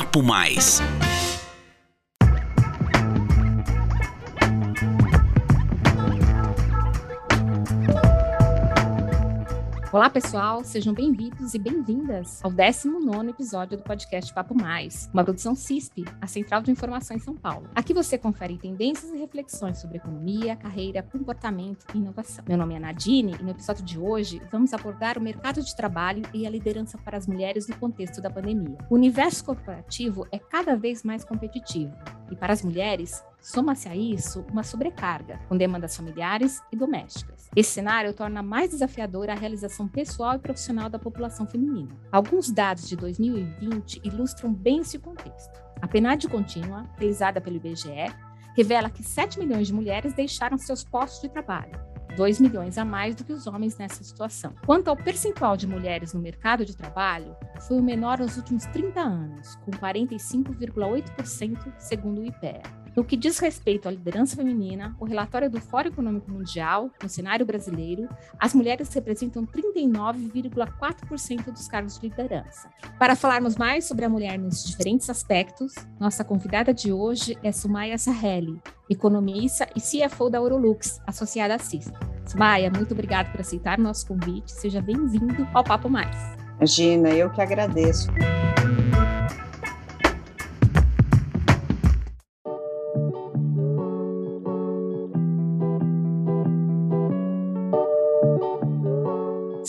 Papo Mais. Olá, pessoal, sejam bem-vindos e bem-vindas ao 19 episódio do podcast Papo Mais, uma produção CISP, a Central de Informação em São Paulo. Aqui você confere tendências e reflexões sobre economia, carreira, comportamento e inovação. Meu nome é Nadine e no episódio de hoje vamos abordar o mercado de trabalho e a liderança para as mulheres no contexto da pandemia. O universo corporativo é cada vez mais competitivo e para as mulheres, Soma-se a isso uma sobrecarga, com demandas familiares e domésticas. Esse cenário torna mais desafiadora a realização pessoal e profissional da população feminina. Alguns dados de 2020 ilustram bem esse contexto. A PNAD contínua, realizada pelo IBGE, revela que 7 milhões de mulheres deixaram seus postos de trabalho, 2 milhões a mais do que os homens nessa situação. Quanto ao percentual de mulheres no mercado de trabalho, foi o menor nos últimos 30 anos, com 45,8% segundo o IPEA. No que diz respeito à liderança feminina, o relatório do Fórum Econômico Mundial, no cenário brasileiro, as mulheres representam 39,4% dos cargos de liderança. Para falarmos mais sobre a mulher nesses diferentes aspectos, nossa convidada de hoje é Sumaya Saheli, economista e CFO da Eurolux, associada à CIS. Sumaya, muito obrigada por aceitar o nosso convite. Seja bem-vindo ao Papo Mais. Imagina, eu que agradeço.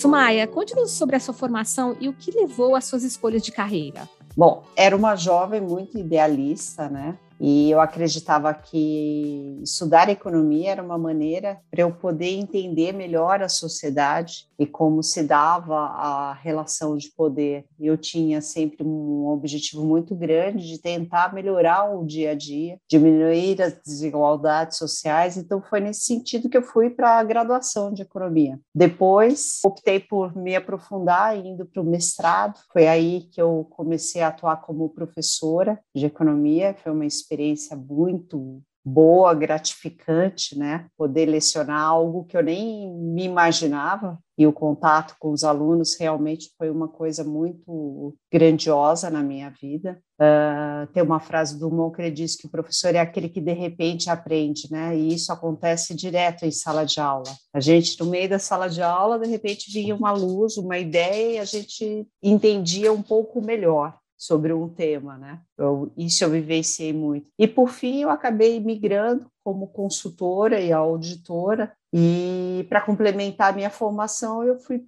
Sumaia, conte-nos sobre a sua formação e o que levou às suas escolhas de carreira. Bom, era uma jovem muito idealista, né? E eu acreditava que estudar economia era uma maneira para eu poder entender melhor a sociedade e como se dava a relação de poder. Eu tinha sempre um objetivo muito grande de tentar melhorar o dia a dia, diminuir as desigualdades sociais. Então foi nesse sentido que eu fui para a graduação de economia. Depois optei por me aprofundar indo para o mestrado. Foi aí que eu comecei a atuar como professora de economia. Foi uma experiência experiência muito boa, gratificante, né? Poder lecionar algo que eu nem me imaginava e o contato com os alunos realmente foi uma coisa muito grandiosa na minha vida. Uh, tem uma frase do Mon que diz que o professor é aquele que de repente aprende, né? E isso acontece direto em sala de aula. A gente, no meio da sala de aula, de repente vinha uma luz, uma ideia e a gente entendia um pouco melhor sobre um tema, né? Eu, isso eu vivenciei muito. E por fim eu acabei migrando como consultora e auditora e para complementar a minha formação eu fui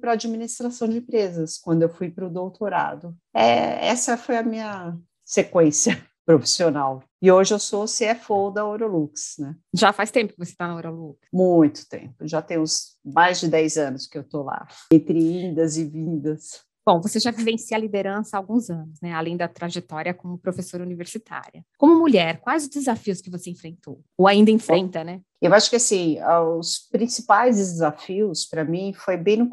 para administração de empresas quando eu fui para o doutorado. É, essa foi a minha sequência profissional. E hoje eu sou CFO da Orolux, né? Já faz tempo que você está na Orolux? Muito tempo. Já tem uns mais de 10 anos que eu estou lá, entre indas e vindas. Bom, você já vivencia a liderança há alguns anos, né? Além da trajetória como professora universitária. Como mulher, quais os desafios que você enfrentou? Ou ainda enfrenta, né? Eu acho que assim, os principais desafios para mim foi bem no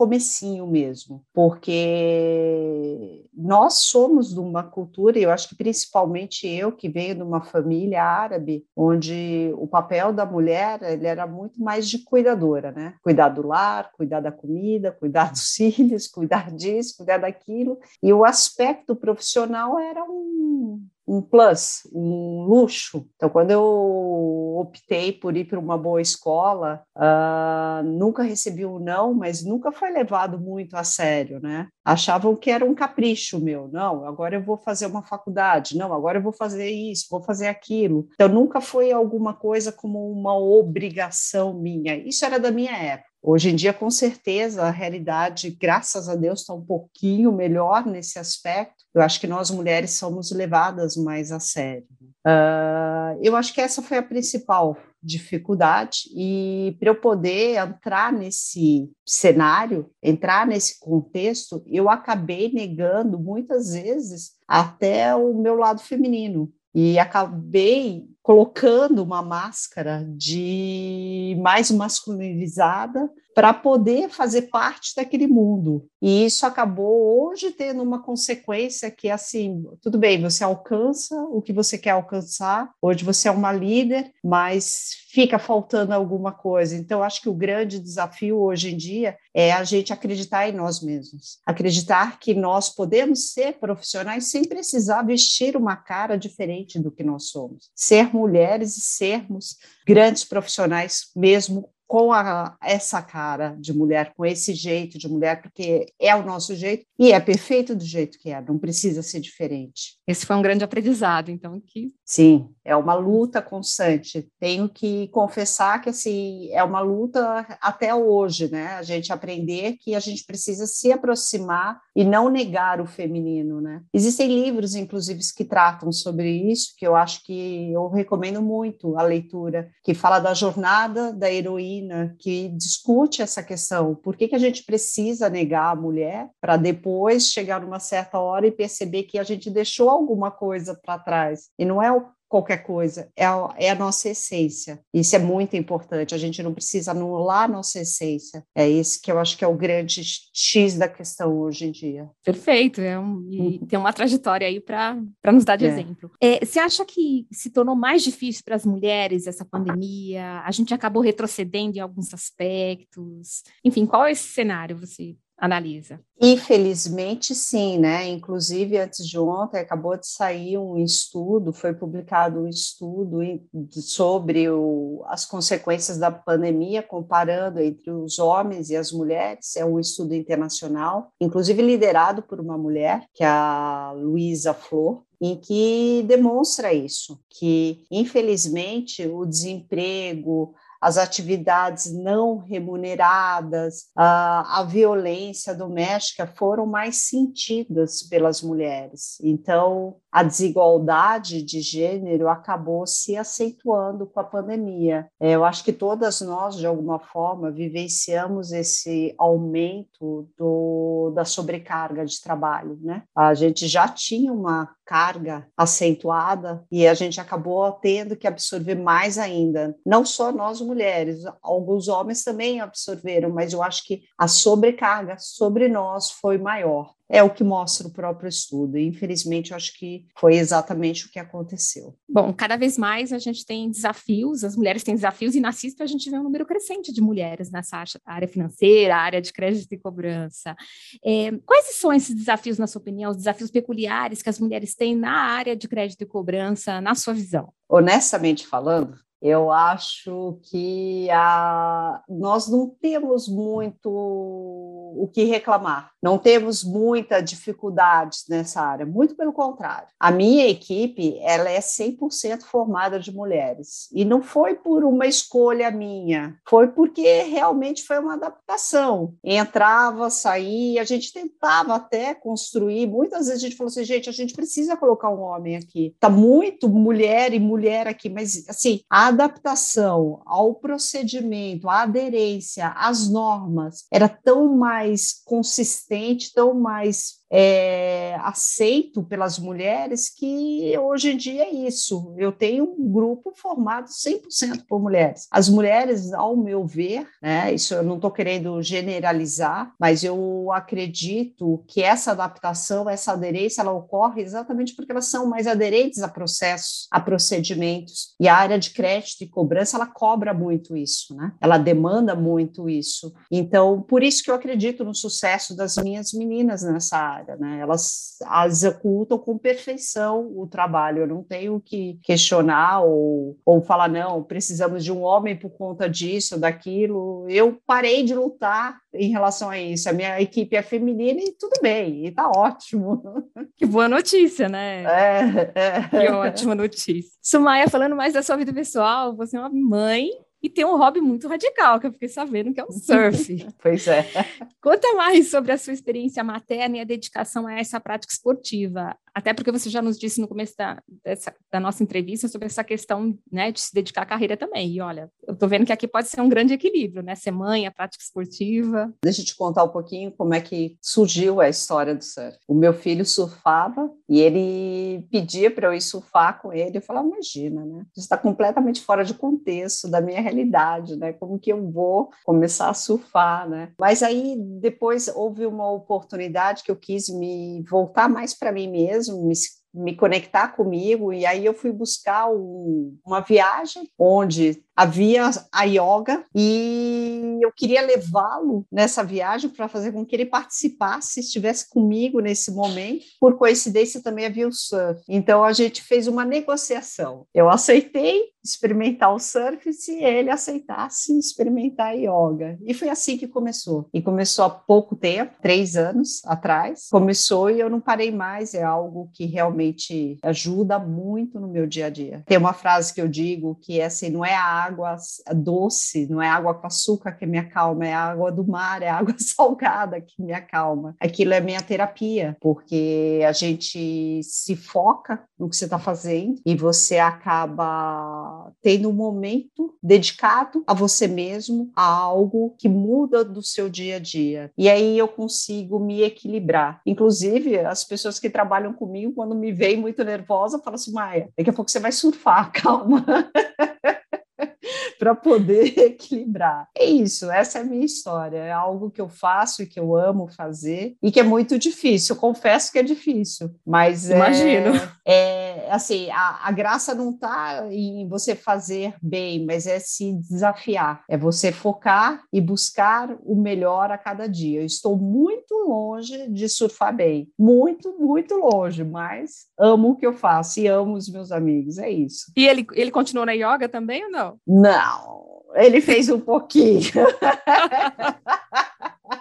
comecinho mesmo, porque nós somos de uma cultura, e eu acho que principalmente eu que venho de uma família árabe, onde o papel da mulher ele era muito mais de cuidadora, né? Cuidar do lar, cuidar da comida, cuidar dos filhos, cuidar disso, cuidar daquilo, e o aspecto profissional era um um plus, um luxo. Então, quando eu optei por ir para uma boa escola, uh, nunca recebi um não, mas nunca foi levado muito a sério, né? Achavam que era um capricho meu. Não, agora eu vou fazer uma faculdade. Não, agora eu vou fazer isso, vou fazer aquilo. Então, nunca foi alguma coisa como uma obrigação minha. Isso era da minha época. Hoje em dia, com certeza, a realidade, graças a Deus, está um pouquinho melhor nesse aspecto. Eu acho que nós mulheres somos levadas mais a sério. Uh, eu acho que essa foi a principal dificuldade e para eu poder entrar nesse cenário, entrar nesse contexto, eu acabei negando muitas vezes até o meu lado feminino e acabei colocando uma máscara de mais masculinizada para poder fazer parte daquele mundo. E isso acabou hoje tendo uma consequência que, assim, tudo bem, você alcança o que você quer alcançar, hoje você é uma líder, mas fica faltando alguma coisa. Então, acho que o grande desafio hoje em dia é a gente acreditar em nós mesmos, acreditar que nós podemos ser profissionais sem precisar vestir uma cara diferente do que nós somos, ser mulheres e sermos grandes profissionais mesmo com a, essa cara de mulher, com esse jeito de mulher, porque é o nosso jeito e é perfeito do jeito que é, não precisa ser diferente. Esse foi um grande aprendizado, então que sim, é uma luta constante. Tenho que confessar que assim é uma luta até hoje, né? A gente aprender que a gente precisa se aproximar e não negar o feminino, né? Existem livros, inclusive, que tratam sobre isso, que eu acho que eu recomendo muito a leitura, que fala da jornada da heroína que discute essa questão. Por que, que a gente precisa negar a mulher para depois chegar numa certa hora e perceber que a gente deixou alguma coisa para trás? E não é qualquer coisa, é a, é a, nossa essência. Isso é muito importante, a gente não precisa anular a nossa essência. É esse que eu acho que é o grande X da questão hoje em dia. Perfeito, é um, e uhum. tem uma trajetória aí para nos dar de é. exemplo. É, você acha que se tornou mais difícil para as mulheres essa pandemia? A gente acabou retrocedendo em alguns aspectos? Enfim, qual é esse cenário você analisa? Infelizmente, sim, né? Inclusive, antes de ontem, acabou de sair um estudo, foi publicado um estudo sobre o, as consequências da pandemia, comparando entre os homens e as mulheres. É um estudo internacional, inclusive liderado por uma mulher, que é a Luísa Flor, em que demonstra isso, que infelizmente o desemprego, as atividades não remuneradas, a, a violência doméstica foram mais sentidas pelas mulheres. Então, a desigualdade de gênero acabou se acentuando com a pandemia. É, eu acho que todas nós, de alguma forma, vivenciamos esse aumento do, da sobrecarga de trabalho. Né? A gente já tinha uma carga acentuada e a gente acabou tendo que absorver mais ainda. Não só nós mulheres, alguns homens também absorveram, mas eu acho que a sobrecarga sobre nós foi maior é o que mostra o próprio estudo. E, infelizmente, eu acho que foi exatamente o que aconteceu. Bom, cada vez mais a gente tem desafios, as mulheres têm desafios, e na CISP a gente vê um número crescente de mulheres nessa área financeira, área de crédito e cobrança. É, quais são esses desafios, na sua opinião, os desafios peculiares que as mulheres têm na área de crédito e cobrança, na sua visão? Honestamente falando, eu acho que a, nós não temos muito o que reclamar, não temos muita dificuldade nessa área, muito pelo contrário. A minha equipe ela é 100% formada de mulheres e não foi por uma escolha minha, foi porque realmente foi uma adaptação. Entrava, saía, a gente tentava até construir, muitas vezes a gente falou assim, gente, a gente precisa colocar um homem aqui. Tá muito mulher e mulher aqui, mas assim, a adaptação ao procedimento, à aderência, às normas, era tão mais consistente, tão mais é, aceito pelas mulheres que hoje em dia é isso. Eu tenho um grupo formado 100% por mulheres. As mulheres, ao meu ver, né, isso eu não estou querendo generalizar, mas eu acredito que essa adaptação, essa aderência, ela ocorre exatamente porque elas são mais aderentes a processos, a procedimentos. E a área de crédito e cobrança, ela cobra muito isso, né? Ela demanda muito isso. Então, por isso que eu acredito no sucesso das minhas meninas nessa área área, né? Elas executam com perfeição o trabalho. Eu não tenho que questionar ou, ou falar, não, precisamos de um homem por conta disso, daquilo. Eu parei de lutar em relação a isso. A minha equipe é feminina e tudo bem, e tá ótimo. Que boa notícia, né? É, é. Que ótima notícia. Sumaya, falando mais da sua vida pessoal, você é uma mãe e tem um hobby muito radical, que eu fiquei sabendo, que é o surf. pois é. Conta mais sobre a sua experiência materna e a dedicação a essa prática esportiva. Até porque você já nos disse no começo da, dessa, da nossa entrevista sobre essa questão né, de se dedicar à carreira também. E olha, eu estou vendo que aqui pode ser um grande equilíbrio, né? Ser mãe, a prática esportiva. Deixa eu te contar um pouquinho como é que surgiu a história do surf. O meu filho surfava e ele pedia para eu ir surfar com ele. Eu falava, imagina, né? Isso está completamente fora de contexto da minha realidade, né? Como que eu vou começar a surfar, né? Mas aí depois houve uma oportunidade que eu quis me voltar mais para mim mesmo, me me conectar comigo e aí eu fui buscar um, uma viagem onde havia a yoga e eu queria levá-lo nessa viagem para fazer com que ele participasse, estivesse comigo nesse momento. Por coincidência, também havia o surf. Então a gente fez uma negociação. Eu aceitei experimentar o surf se ele aceitasse experimentar yoga. E foi assim que começou. E começou há pouco tempo, três anos atrás. Começou e eu não parei mais. É algo que realmente ajuda muito no meu dia a dia. Tem uma frase que eu digo que é assim, não é a água doce, não é água com açúcar que me acalma, é água do mar, é água salgada que me acalma. Aquilo é minha terapia, porque a gente se foca no que você está fazendo e você acaba tendo um momento dedicado a você mesmo, a algo que muda do seu dia a dia. E aí eu consigo me equilibrar. Inclusive, as pessoas que trabalham comigo, quando me veem muito nervosa, falam assim: Maia, daqui a pouco você vai surfar, calma. para poder equilibrar. É isso, essa é a minha história. É algo que eu faço e que eu amo fazer e que é muito difícil. Eu confesso que é difícil, mas é, imagino. É, é assim, a, a graça não está em você fazer bem, mas é se desafiar. É você focar e buscar o melhor a cada dia. Eu estou muito longe de surfar bem, muito, muito longe, mas amo o que eu faço e amo os meus amigos. É isso. E ele, ele continua na yoga também ou não? Não não, ele fez um pouquinho.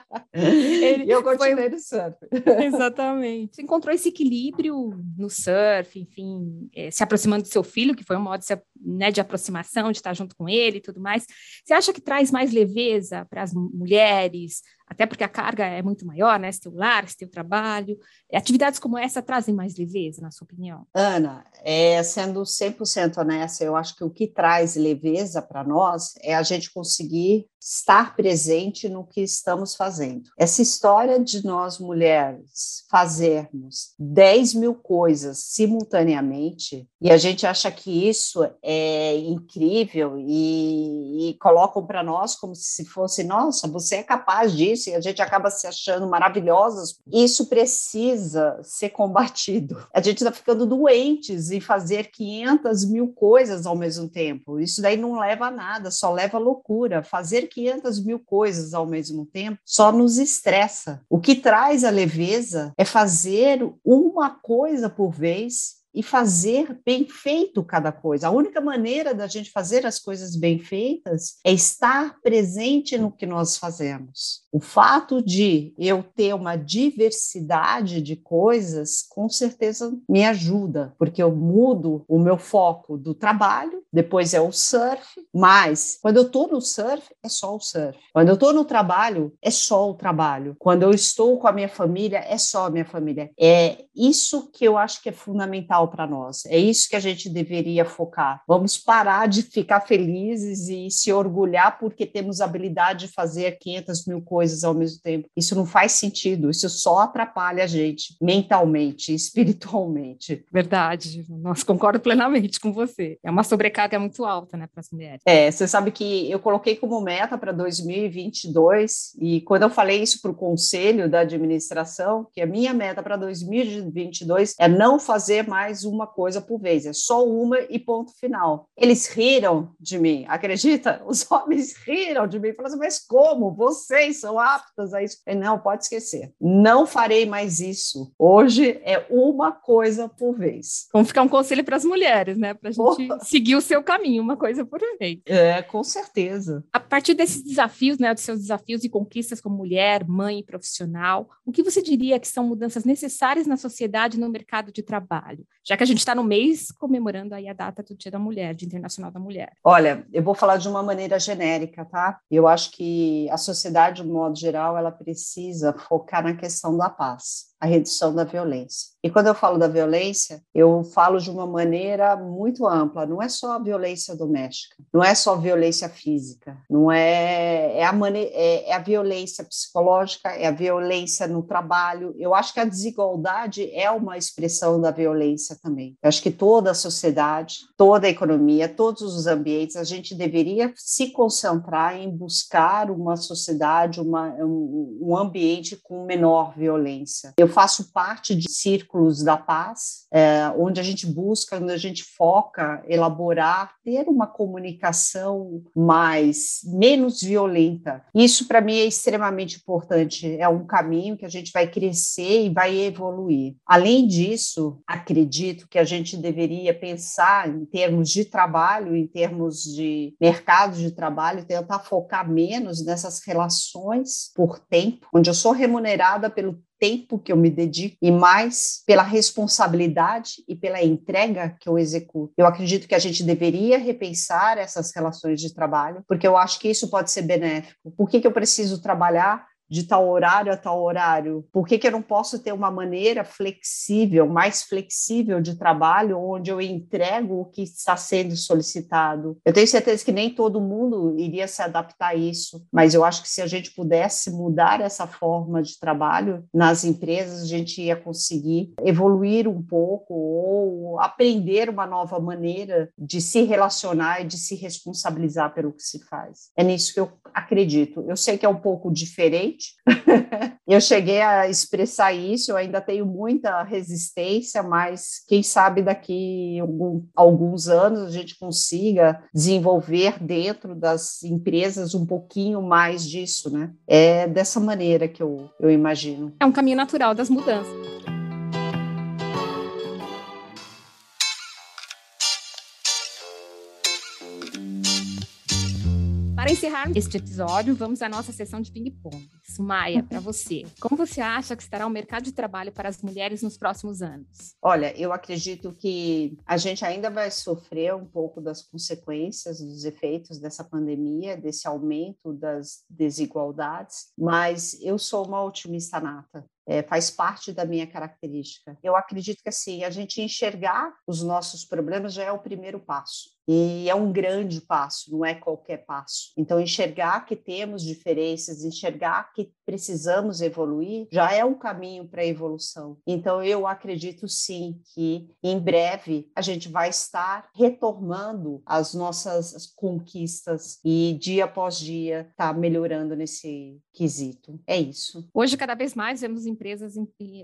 Ele eu continuei foi... no surf. Exatamente. Você encontrou esse equilíbrio no surf, enfim, é, se aproximando do seu filho, que foi um modo de, né, de aproximação, de estar junto com ele e tudo mais. Você acha que traz mais leveza para as mulheres, até porque a carga é muito maior, né? Tem o lar, o trabalho. Atividades como essa trazem mais leveza, na sua opinião? Ana, é, sendo 100% honesta, eu acho que o que traz leveza para nós é a gente conseguir estar presente no que estamos fazendo. Essa história de nós mulheres fazermos 10 mil coisas simultaneamente, e a gente acha que isso é incrível e, e colocam para nós como se fosse, nossa, você é capaz disso, e a gente acaba se achando maravilhosas. Isso precisa ser combatido. A gente está ficando doentes em fazer 500 mil coisas ao mesmo tempo. Isso daí não leva a nada, só leva a loucura. Fazer 500 mil coisas ao mesmo tempo só nos estressa. O que traz a leveza é fazer uma coisa por vez e fazer bem feito cada coisa. A única maneira da gente fazer as coisas bem feitas é estar presente no que nós fazemos. O fato de eu ter uma diversidade de coisas, com certeza me ajuda, porque eu mudo o meu foco do trabalho, depois é o surf, mas quando eu estou no surf, é só o surf. Quando eu estou no trabalho, é só o trabalho. Quando eu estou com a minha família, é só a minha família. É isso que eu acho que é fundamental para nós. É isso que a gente deveria focar. Vamos parar de ficar felizes e se orgulhar porque temos a habilidade de fazer 500 mil coisas ao mesmo tempo. Isso não faz sentido. Isso só atrapalha a gente mentalmente, espiritualmente. Verdade. Nossa, concordo plenamente com você. É uma sobrecarga muito alta, né, para as mulheres. É, você sabe que eu coloquei como meta para 2022 e quando eu falei isso para o conselho da administração, que a minha meta para 2022 é não fazer mais mais uma coisa por vez, é só uma e ponto final. Eles riram de mim, acredita? Os homens riram de mim, falaram assim, mas como? Vocês são aptas a isso? Eu, não, pode esquecer. Não farei mais isso. Hoje é uma coisa por vez. Vamos ficar um conselho para as mulheres, né? Para a gente oh. seguir o seu caminho, uma coisa por vez. É, com certeza. A partir desses desafios, né, dos seus desafios e conquistas como mulher, mãe profissional, o que você diria que são mudanças necessárias na sociedade e no mercado de trabalho? Já que a gente está no mês comemorando aí a data do Dia da Mulher, Dia Internacional da Mulher. Olha, eu vou falar de uma maneira genérica, tá? Eu acho que a sociedade, de modo geral, ela precisa focar na questão da paz. A redução da violência. E quando eu falo da violência, eu falo de uma maneira muito ampla. Não é só a violência doméstica, não é só violência física, não é é a, mane é, é a violência psicológica, é a violência no trabalho. Eu acho que a desigualdade é uma expressão da violência também. Eu acho que toda a sociedade, toda a economia, todos os ambientes, a gente deveria se concentrar em buscar uma sociedade, uma, um, um ambiente com menor violência. Eu faço parte de círculos círculos da paz, é, onde a gente busca, onde a gente foca, elaborar, ter uma comunicação mais menos violenta. Isso para mim é extremamente importante. É um caminho que a gente vai crescer e vai evoluir. Além disso, acredito que a gente deveria pensar em termos de trabalho, em termos de mercado de trabalho, tentar focar menos nessas relações por tempo, onde eu sou remunerada pelo tempo que eu me dedico e mais pela responsabilidade e pela entrega que eu executo. Eu acredito que a gente deveria repensar essas relações de trabalho, porque eu acho que isso pode ser benéfico. Por que, que eu preciso trabalhar de tal horário a tal horário? Por que, que eu não posso ter uma maneira flexível, mais flexível de trabalho, onde eu entrego o que está sendo solicitado? Eu tenho certeza que nem todo mundo iria se adaptar a isso, mas eu acho que se a gente pudesse mudar essa forma de trabalho nas empresas, a gente ia conseguir evoluir um pouco ou aprender uma nova maneira de se relacionar e de se responsabilizar pelo que se faz. É nisso que eu acredito. Eu sei que é um pouco diferente eu cheguei a expressar isso, eu ainda tenho muita resistência, mas quem sabe daqui algum, alguns anos a gente consiga desenvolver dentro das empresas um pouquinho mais disso, né? É dessa maneira que eu, eu imagino. É um caminho natural das mudanças. Para encerrar este episódio, vamos à nossa sessão de ping-pong. Sumaia, para você, como você acha que estará o mercado de trabalho para as mulheres nos próximos anos? Olha, eu acredito que a gente ainda vai sofrer um pouco das consequências, dos efeitos dessa pandemia, desse aumento das desigualdades, mas eu sou uma otimista nata é, faz parte da minha característica. Eu acredito que assim a gente enxergar os nossos problemas já é o primeiro passo. E é um grande passo, não é qualquer passo. Então, enxergar que temos diferenças, enxergar que precisamos evoluir, já é um caminho para a evolução. Então, eu acredito sim que em breve a gente vai estar retomando as nossas conquistas e dia após dia está melhorando nesse quesito. É isso. Hoje, cada vez mais vemos empresas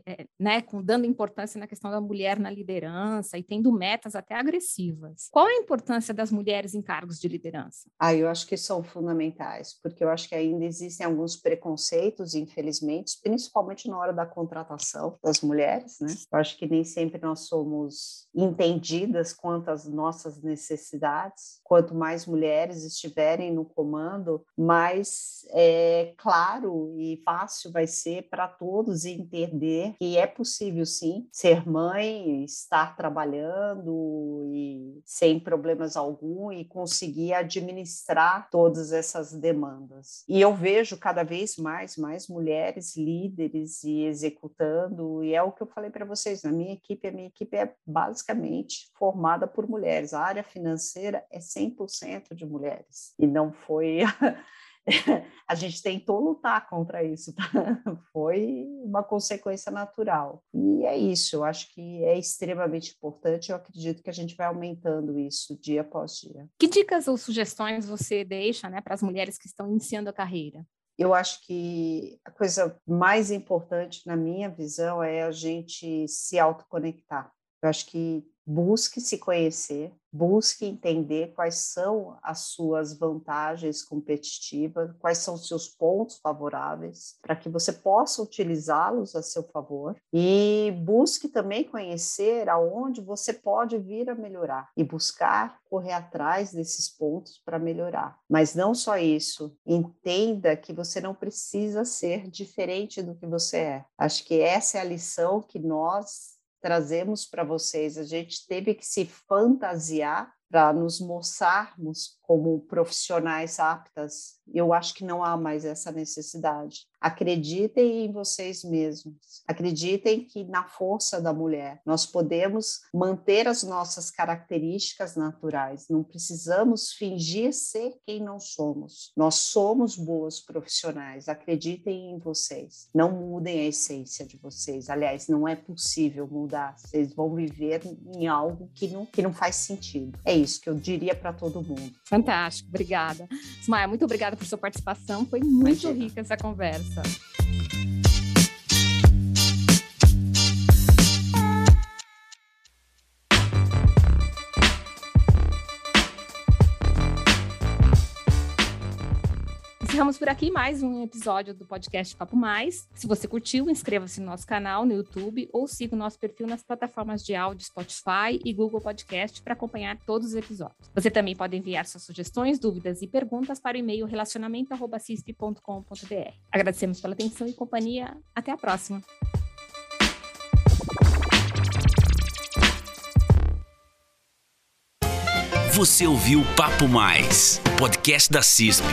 é, né, dando importância na questão da mulher na liderança e tendo metas até agressivas. Qual a importância das mulheres em cargos de liderança? Ah, eu acho que são fundamentais, porque eu acho que ainda existem alguns preconceitos, infelizmente, principalmente na hora da contratação das mulheres, né? Eu acho que nem sempre nós somos entendidas quanto às nossas necessidades. Quanto mais mulheres estiverem no comando, mais é, claro e fácil vai ser para todos entender que é possível sim ser mãe, estar trabalhando e sem problemas algum e conseguir administrar todas essas demandas. E eu vejo cada vez mais mais mulheres líderes e executando e é o que eu falei para vocês, na minha equipe, a minha equipe é basicamente formada por mulheres. A área financeira é 100% de mulheres e não foi a gente tentou lutar contra isso, tá? foi uma consequência natural. E é isso, eu acho que é extremamente importante, eu acredito que a gente vai aumentando isso dia após dia. Que dicas ou sugestões você deixa né, para as mulheres que estão iniciando a carreira? Eu acho que a coisa mais importante, na minha visão, é a gente se autoconectar. Eu acho que busque se conhecer, busque entender quais são as suas vantagens competitivas, quais são os seus pontos favoráveis, para que você possa utilizá-los a seu favor e busque também conhecer aonde você pode vir a melhorar e buscar correr atrás desses pontos para melhorar. Mas não só isso, entenda que você não precisa ser diferente do que você é. Acho que essa é a lição que nós trazemos para vocês. A gente teve que se fantasiar para nos mostrarmos como profissionais aptas, eu acho que não há mais essa necessidade. Acreditem em vocês mesmos. Acreditem que na força da mulher nós podemos manter as nossas características naturais. Não precisamos fingir ser quem não somos. Nós somos boas profissionais. Acreditem em vocês. Não mudem a essência de vocês. Aliás, não é possível mudar. Vocês vão viver em algo que não, que não faz sentido. É isso que eu diria para todo mundo. Fantástico, obrigada. Ismael, muito obrigada por sua participação. Foi muito Imagina. rica essa conversa. Encerramos por aqui mais um episódio do podcast Papo Mais. Se você curtiu, inscreva-se no nosso canal no YouTube ou siga o nosso perfil nas plataformas de áudio Spotify e Google Podcast para acompanhar todos os episódios. Você também pode enviar suas sugestões, dúvidas e perguntas para o e-mail relacionamento.cisp.com.br. Agradecemos pela atenção e companhia. Até a próxima! Você ouviu Papo Mais, podcast da CISP